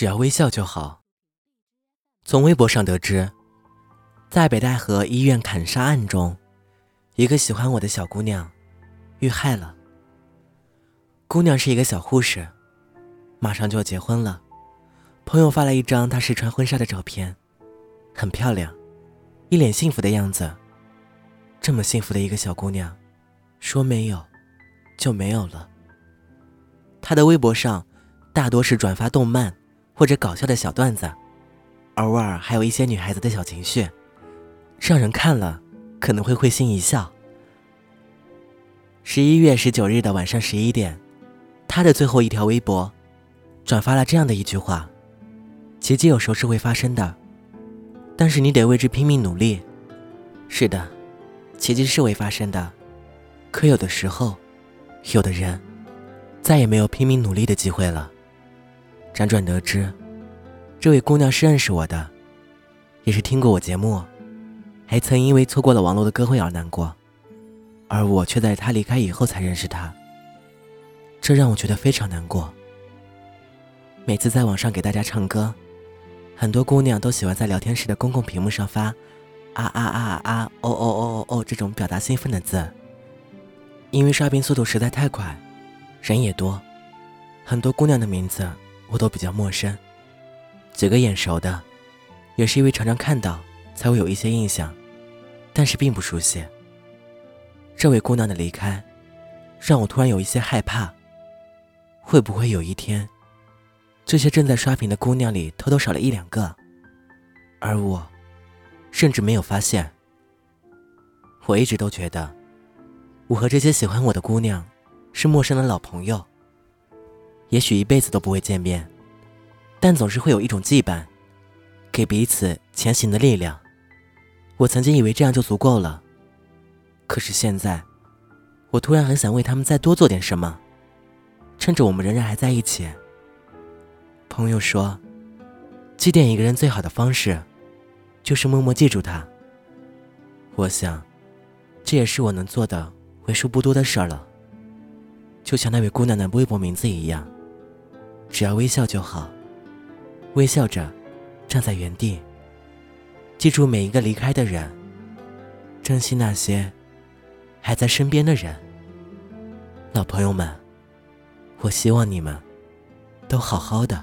只要微笑就好。从微博上得知，在北戴河医院砍杀案中，一个喜欢我的小姑娘遇害了。姑娘是一个小护士，马上就要结婚了。朋友发了一张她试穿婚纱的照片，很漂亮，一脸幸福的样子。这么幸福的一个小姑娘，说没有就没有了。她的微博上大多是转发动漫或者搞笑的小段子，偶尔还有一些女孩子的小情绪，让人看了可能会会心一笑。十一月十九日的晚上十一点。他的最后一条微博，转发了这样的一句话：“奇迹有时候是会发生的，但是你得为之拼命努力。”是的，奇迹是会发生的，可有的时候，有的人再也没有拼命努力的机会了。辗转得知，这位姑娘是认识我的，也是听过我节目，还曾因为错过了网络的歌会而难过，而我却在她离开以后才认识她。这让我觉得非常难过。每次在网上给大家唱歌，很多姑娘都喜欢在聊天室的公共屏幕上发“啊啊啊啊哦哦哦哦哦”这种表达兴奋的字。因为刷屏速度实在太快，人也多，很多姑娘的名字我都比较陌生，几个眼熟的，也是因为常常看到才会有一些印象，但是并不熟悉。这位姑娘的离开，让我突然有一些害怕。会不会有一天，这些正在刷屏的姑娘里偷偷少了一两个，而我，甚至没有发现。我一直都觉得，我和这些喜欢我的姑娘，是陌生的老朋友。也许一辈子都不会见面，但总是会有一种羁绊，给彼此前行的力量。我曾经以为这样就足够了，可是现在，我突然很想为他们再多做点什么。趁着我们仍然还在一起，朋友说，祭奠一个人最好的方式，就是默默记住他。我想，这也是我能做的为数不多的事儿了。就像那位姑娘的微博名字一样，只要微笑就好，微笑着站在原地，记住每一个离开的人，珍惜那些还在身边的人，老朋友们。我希望你们都好好的。